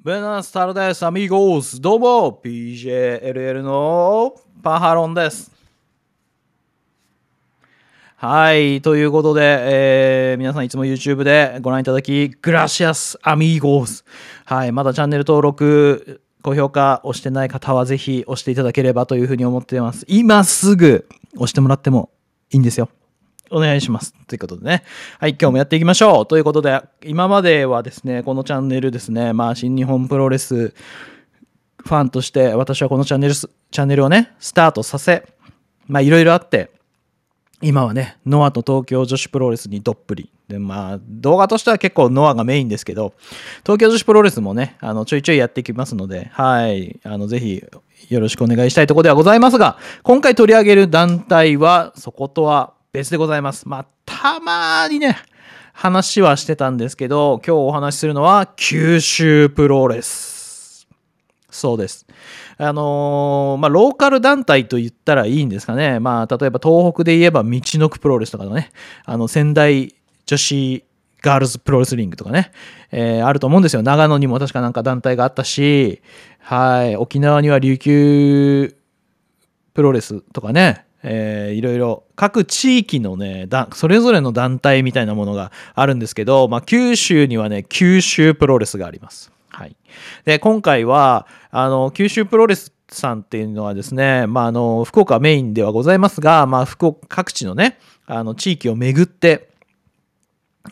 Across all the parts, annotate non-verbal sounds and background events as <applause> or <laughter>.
ブナスタルデス、アミーゴース。どうも、PJLL のパハロンです。はい、ということで、えー皆さんいつも YouTube でご覧いただき、グラシアス、アミーゴース。はい、まだチャンネル登録、高評価押してない方はぜひ押していただければというふうに思っています。今すぐ押してもらってもいいんですよ。お願いします。ということでね。はい、今日もやっていきましょう。ということで、今まではですね、このチャンネルですね、まあ、新日本プロレスファンとして、私はこのチャンネル、チャンネルをね、スタートさせ、まあ、いろいろあって、今はね、ノアと東京女子プロレスにどっぷり。で、まあ、動画としては結構ノアがメインですけど、東京女子プロレスもね、あの、ちょいちょいやっていきますので、はい、あの、ぜひ、よろしくお願いしたいところではございますが、今回取り上げる団体は、そことは別でございます。まあ、たまにね、話はしてたんですけど、今日お話しするのは、九州プロレス。そうです。あのーまあ、ローカル団体と言ったらいいんですかね。まあ、例えば東北で言えば、道のくプロレスとかのね、あの、仙台女子ガールズプロレスリングとかね、えーあると思うんですよ。長野にも確かなんか団体があったし、はい、沖縄には琉球プロレスとかね、えーいろいろ各地域のねだそれぞれの団体みたいなものがあるんですけど、まあ、九州にはね九州プロレスがあります。はい、で今回はあの九州プロレスさんっていうのはですね、まあ、あの福岡メインではございますが、まあ、福岡各地のねあの地域を巡って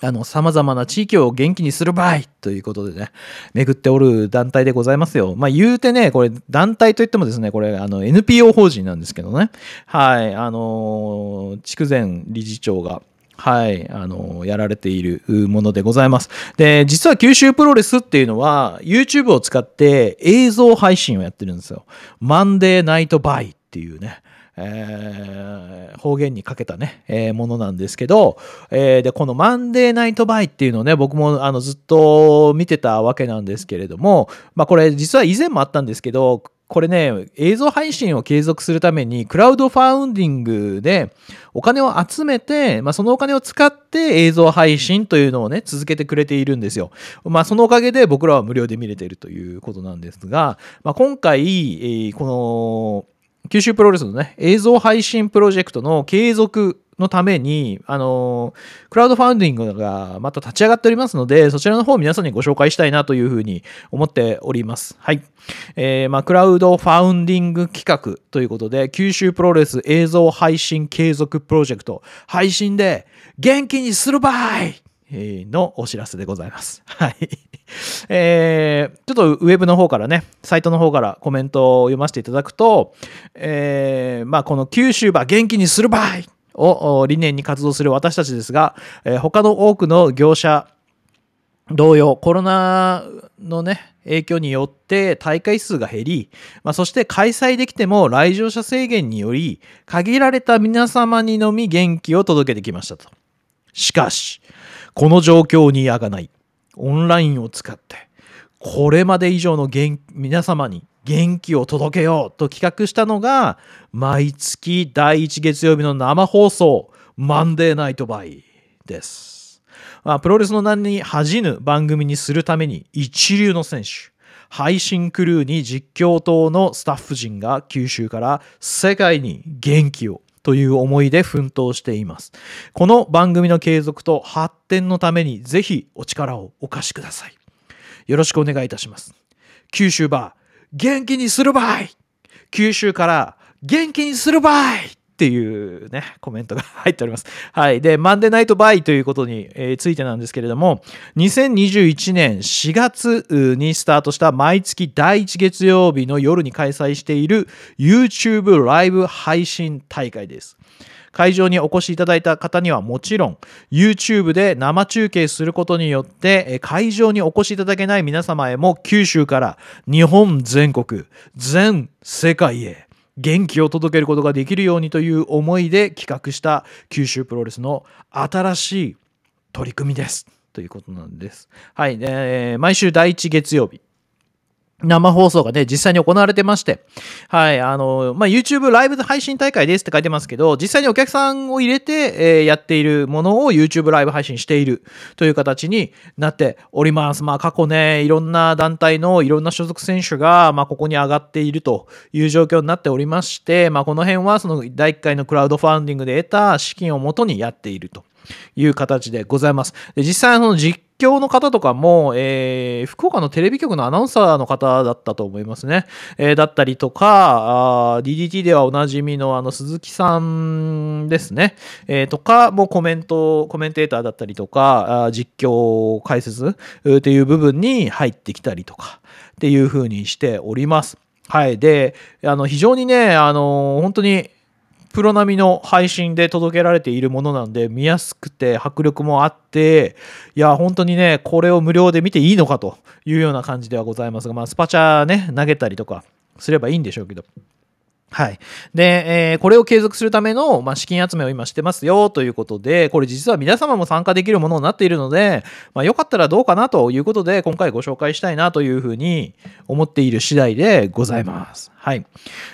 あの、様々な地域を元気にする場合ということでね、巡っておる団体でございますよ。まあ言うてね、これ団体といってもですね、これあの NPO 法人なんですけどね。はい、あの筑前理事長が、はい、あのやられているものでございます。で、実は九州プロレスっていうのは YouTube を使って映像配信をやってるんですよ。マンデーナイトバイっていうね。えー方言にかけたね、えーものなんですけど、えーで、このマンデーナイトバイっていうのをね、僕もあのずっと見てたわけなんですけれども、まあこれ実は以前もあったんですけど、これね、映像配信を継続するために、クラウドファウンディングでお金を集めて、まあ、そのお金を使って映像配信というのをね、続けてくれているんですよ。まあ、そのおかげで僕らは無料で見れているということなんですが、まあ、今回、えこの、九州プロレスのね、映像配信プロジェクトの継続のために、あのークラウドファウンディングがまた立ち上がっておりますので、そちらの方を皆さんにご紹介したいなというふうに思っております。はい。えーまあ、クラウドファウンディング企画ということで、九州プロレス映像配信継続プロジェクト、配信で元気にするばいのお知らせでございます。はい。えーちょっとウェブの方からね、サイトの方からコメントを読ませていただくと、えーまあ、この九州ば元気にするばいを理念に活動する私たちですが、えー他の多くの業者同様、コロナのね、影響によって大会数が減り、まあ、そして開催できても来場者制限により、限られた皆様にのみ元気を届けてきましたと。しかし、この状況にあがない、オンラインを使って、これまで以上の皆様に元気を届けようと企画したのが、毎月第1月曜日の生放送、マンデーナイトバイです。まあ、プロレスの名に恥じぬ番組にするために一流の選手、配信クルーに実況等のスタッフ陣が九州から世界に元気をという思いで奮闘しています。この番組の継続と発展のためにぜひお力をお貸しください。よろしくお願いいたします。九州ば元気にするばい九州から元気にするばいっていうね、コメントが入っております。はい。で、マンデーナイトバイということに、えついてなんですけれども、2021年4月にスタートした毎月第1月曜日の夜に開催している YouTube ライブ配信大会です。会場にお越しいただいた方にはもちろん YouTube で生中継することによって会場にお越しいただけない皆様へも九州から日本全国全世界へ元気を届けることができるようにという思いで企画した九州プロレスの新しい取り組みです。ということなんです。はい、えー毎週第1月曜日。生放送がね、実際に行われてまして、はい、あの、まあ、YouTube ライブ配信大会ですって書いてますけど、実際にお客さんを入れて、えーやっているものを YouTube ライブ配信しているという形になっております。まあ、過去ね、いろんな団体のいろんな所属選手が、まあ、ここに上がっているという状況になっておりまして、まあ、この辺はその第1回のクラウドファンディングで得た資金をもとにやっていると。いう形でございます。で実際の実況の方とかも、えー福岡のテレビ局のアナウンサーの方だったと思いますね。えーだったりとか、DDT ではおなじみのあの鈴木さんですね。えーとか、もコメント、コメンテーターだったりとか、あ実況解説っていう部分に入ってきたりとかっていう風にしております。はい。で、あの、非常にね、あの、本当にプロ並みの配信で届けられているものなんで見やすくて迫力もあっていや本当にねこれを無料で見ていいのかというような感じではございますがまあスパチャね投げたりとかすればいいんでしょうけど。はい。で、えーこれを継続するための、まあ、資金集めを今してますよということで、これ実は皆様も参加できるものになっているので、まあ、よかったらどうかなということで、今回ご紹介したいなというふうに思っている次第でございます。はい。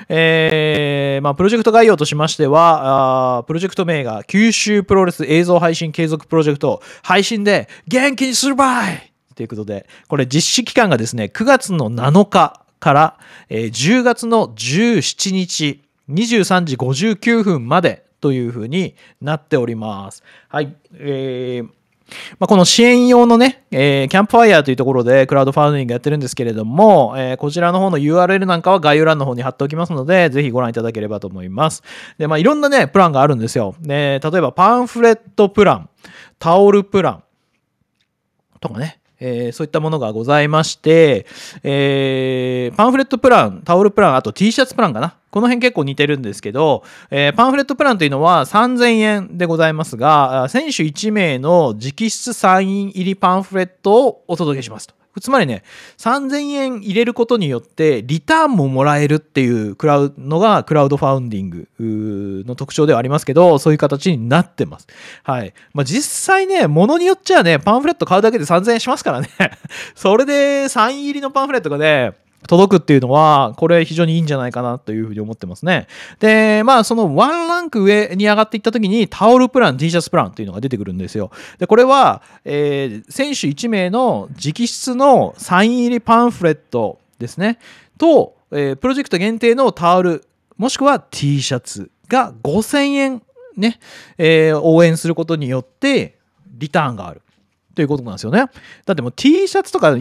えーまあ、プロジェクト概要としましては、あプロジェクト名が九州プロレス映像配信継続プロジェクト、配信で元気にするばいということで、これ実施期間がですね、9月の7日から、えー10月の17日、23時59分までというふうになっております。はい。えーまあ、この支援用のね、えーキャンプファイヤーというところでクラウドファンディングやってるんですけれども、えーこちらの方の URL なんかは概要欄の方に貼っておきますので、ぜひご覧いただければと思います。で、まあ、いろんなね、プランがあるんですよ。で、例えばパンフレットプラン、タオルプラン、とかね、えーそういったものがございまして、えーパンフレットプラン、タオルプラン、あと T シャツプランかな。この辺結構似てるんですけど、えーパンフレットプランというのは3000円でございますが、選手1名の直筆サイン入りパンフレットをお届けしますと。つまりね、3000円入れることによって、リターンももらえるっていうクラウのがクラウドファウンディングの特徴ではありますけど、そういう形になってます。はい。まあ、実際ね、ものによっちゃね、パンフレット買うだけで3000円しますからね。<laughs> それでサイン入りのパンフレットがね、届くっていうのは、これ非常にいいんじゃないかなというふうに思ってますね。で、まあ、そのワンランク上に上がっていった時に、タオルプラン、T シャツプランというのが出てくるんですよ。で、これは、えー選手1名の直筆のサイン入りパンフレットですね。と、えープロジェクト限定のタオル、もしくは T シャツが5000円ね、えー応援することによって、リターンがある。ということなんですよね。だってもう T シャツとか、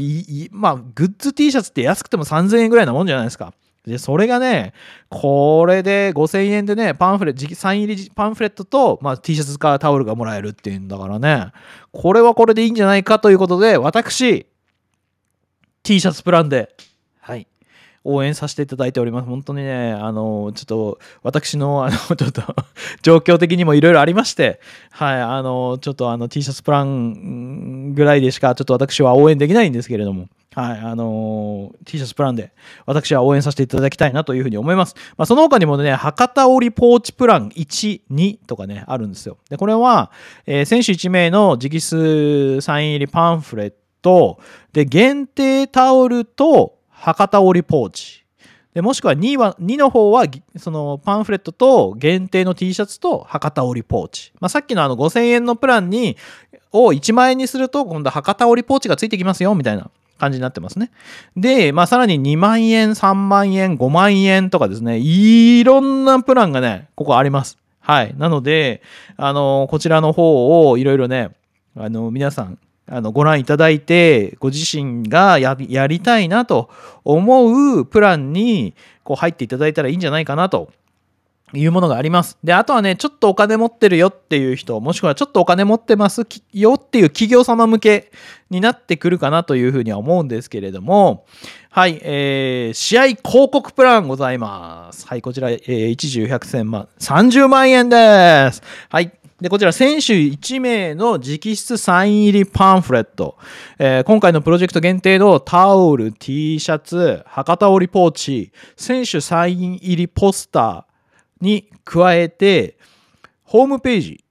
まあ、グッズ T シャツって安くても3000円ぐらいなもんじゃないですか。で、それがね、これで5000円でね、パンフレット、サイン入りパンフレットと、まあ、T シャツかタオルがもらえるっていうんだからね、これはこれでいいんじゃないかということで、私、T シャツプランで、はい、応援させていただいております。本当にね、あの、ちょっと、私の、あの、<laughs> ちょっと、状況的にもいろいろありまして、はい、あの、ちょっとあの、T シャツプランぐらいでしか、ちょっと私は応援できないんですけれども、はい、あの T シャツプランで私は応援させていただきたいなというふうに思います。まあ、その他にもね、博多織ポーチプラン1、2とかね、あるんですよ。で、これは、えー選手1名の直筆サイン入りパンフレット、で、限定タオルと博多織ポーチ。でもしくは2は2の方はそのパンフレットと限定の T シャツと博多織ポーチ、まあ、さっきのあの5000円のプランにを1万円にすると今度博多織ポーチがついてきますよみたいな感じになってますね。で、まあ、さらに2万円3万円5万円とかですね。いろんなプランがねここあります。はい。なのであのこちらの方をいろいろねあの皆さんあのご覧いただいてご自身がやりたいなと思うプランにこう入っていただいたらいいんじゃないかなというものがあります。で、あとはね、ちょっとお金持ってるよっていう人、もしくはちょっとお金持ってますよっていう企業様向けになってくるかなというふうには思うんですけれども、はい、えー、試合広告プランございます。はい、こちら、えー、一重百千万、30万円です。はい。で、こちら、選手1名の直筆サイン入りパンフレット。えー今回のプロジェクト限定のタオル、T シャツ、博多織ポーチ、選手サイン入りポスターに加えて、ホームページ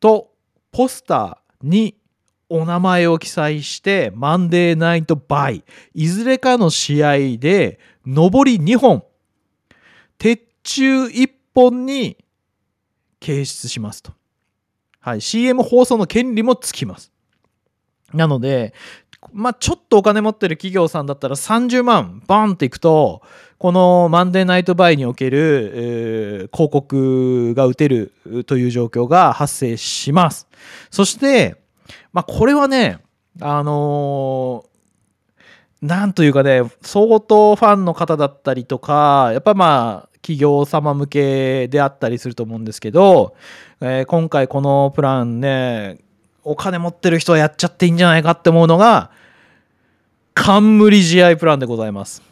とポスターにお名前を記載して、マンデーナイトバイ、いずれかの試合で、上り2本、鉄柱1本に掲出しますと。はい、CM 放送の権利もつきます。なので、まあ、ちょっとお金持ってる企業さんだったら30万バンっていくと、このマンデーナイトバイにおける、えー広告が打てるという状況が発生します。そして、まあ、これはね、あのーなんというかね、相当ファンの方だったりとか、やっぱまあ、企業様向けであったりすると思うんですけど、えー今回このプランね、お金持ってる人はやっちゃっていいんじゃないかって思うのが、冠試合プランでございます。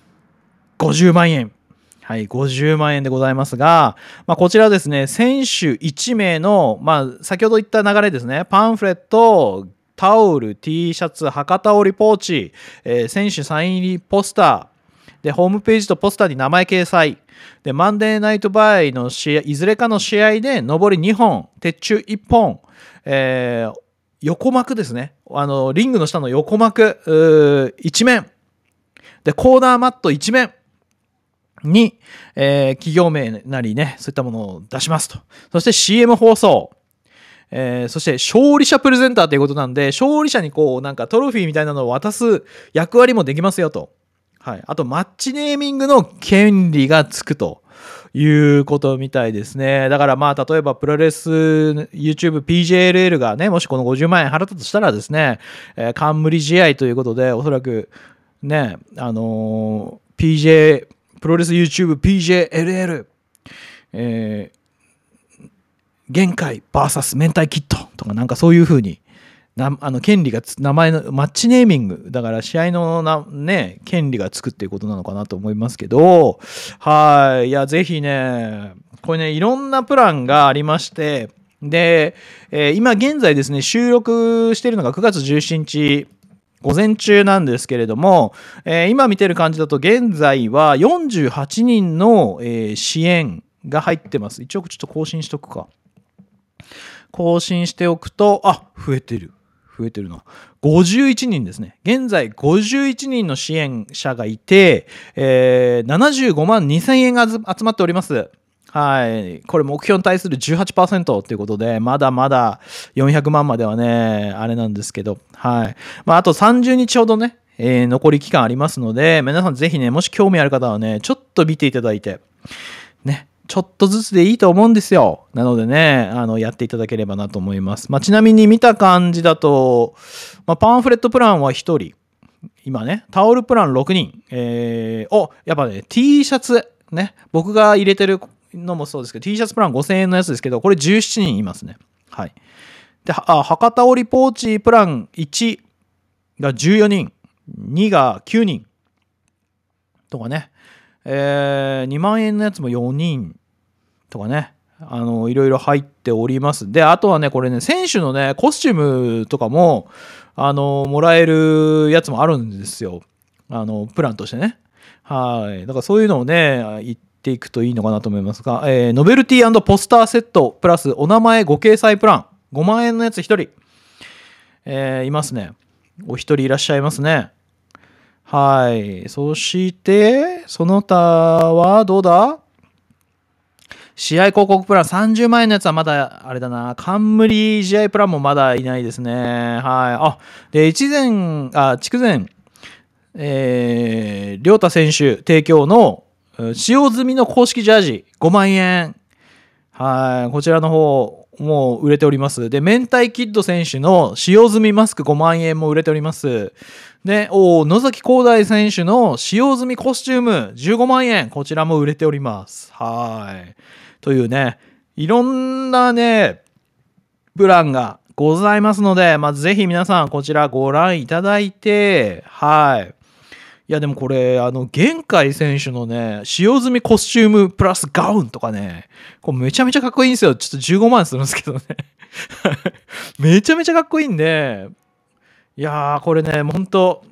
50万円。はい、50万円でございますが、まあ、こちらですね、選手1名の、まあ、先ほど言った流れですね、パンフレット、タオル、T シャツ、博多織ポーチ、えー選手サイン入りポスター、で、ホームページとポスターに名前掲載、で、マンデーナイトバイの試合、いずれかの試合で、上り2本、鉄柱1本、えー横幕ですね。あの、リングの下の横幕、うー一面。で、コーナーマット一面に、えー企業名なりね、そういったものを出しますと。そして CM 放送。えーそして勝利者プレゼンターということなんで、勝利者にこう、なんかトロフィーみたいなのを渡す役割もできますよと。はい。あと、マッチネーミングの権利がつくということみたいですね。だからまあ、例えばプロレス YouTube PJLL がね、もしこの50万円払ったとしたらですね、えー冠試合ということで、おそらくね、あのー PJ、プロレス YouTube PJLL、えー限界 VS 明太キットとかなんかそういう風になあの権利が名前のマッチネーミング。だから試合のなね権利がつくっていうことなのかなと思いますけど。はい。いやぜひねこれねいろんなプランがありまして。で、えー今現在ですね収録しているのが9月17日午前中なんですけれども、えー今見てる感じだと現在は48人の、えー支援が入ってます。一応ちょっと更新しとくか。更新しておくと、あ、増えてる。増えてるな。51人ですね。現在51人の支援者がいて、えー75万2000円が集まっております。はい。これ目標に対する18%ということで、まだまだ400万まではね、あれなんですけど、はい。まあ、あと30日ほどね、えー残り期間ありますので、皆さんぜひね、もし興味ある方はね、ちょっと見ていただいて、ね、ちょっとずつでいいと思うんですよ。なのでね、あの、やっていただければなと思います。まあ、ちなみに見た感じだと、まあ、パンフレットプランは1人。今ね、タオルプラン6人。えー、お、やっぱね、T シャツ、ね、僕が入れてるのもそうですけど、T シャツプラン5000円のやつですけど、これ17人いますね。はい。で、あ博多織ポーチプラン1が14人、2が9人とかね、えー2万円のやつも4人とかね、あの、いろいろ入っております。で、あとはね、これね、選手のね、コスチュームとかも、あの、もらえるやつもあるんですよ。あの、プランとしてね。はい。だからそういうのをね、言っていくといいのかなと思いますが、えーノベルティポスターセットプラスお名前ご掲載プラン、5万円のやつ1人、えーいますね。お一人いらっしゃいますね。はい。そして、その他はどうだ？試合広告プラン30万円のやつはまだあれだな。冠試合プランもまだいないですね。はい。あ、で、一前、あ、筑前、えー、良太選手提供の使用済みの公式ジャージ5万円。はい。こちらの方、もう売れております。で、明太キッド選手の使用済みマスク5万円も売れております。で、おー野崎光大選手の使用済みコスチューム15万円。こちらも売れております。はい。というね、いろんなね、プランがございますので、まあ、ぜひ皆さんこちらご覧いただいて、はい。いやでもこれ、あの、玄海選手のね、使用済みコスチュームプラスガウンとかね、これめちゃめちゃかっこいいんですよ。ちょっと15万するんですけどね。<laughs> めちゃめちゃかっこいいんで、いやー、これね、もう本当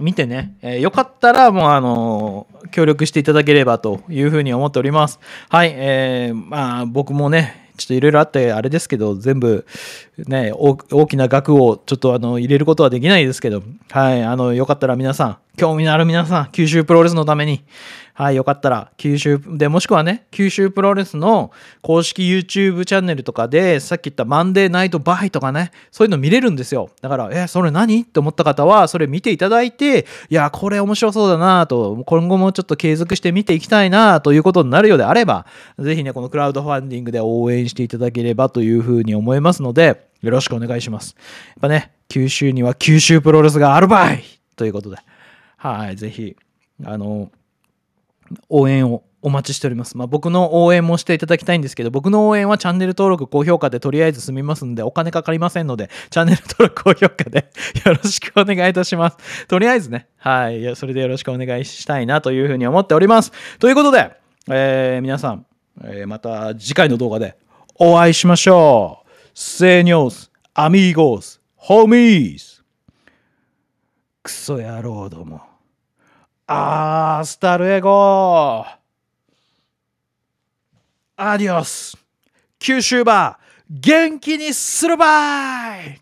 見てね、えーよかったら、もうあのー協力していただければというふうに思っております。はい、えーまあ僕もね、ちょっといろいろあってあれですけど、全部、ね、大きな額をちょっとあの入れることはできないですけど、はい、あの、よかったら皆さん、興味のある皆さん、九州プロレスのために、はい、よかったら、九州で、もしくはね、九州プロレスの公式 YouTube チャンネルとかで、さっき言ったマンデーナイトバイとかね、そういうの見れるんですよ。だから、え、それ何？って思った方は、それ見ていただいて、いや、これ面白そうだなと、今後もちょっと継続して見ていきたいなということになるようであれば、ぜひね、このクラウドファンディングで応援していただければというふうに思いますので、よろしくお願いします。やっぱね、九州には九州プロレスがあるばいということで、はい、ぜひ、あの、応援をお待ちしております。まあ、僕の応援もしていただきたいんですけど、僕の応援はチャンネル登録、高評価でとりあえず済みますんで、お金かかりませんので、チャンネル登録、高評価で <laughs> よろしくお願いいたします。とりあえずね、はい、それでよろしくお願いしたいなというふうに思っております。ということで、えー、皆さん、えー、また次回の動画でお会いしましょう。Seños, amigos, homies. クソ野郎ども。アースタルエゴアディオス九州バー元気にするばい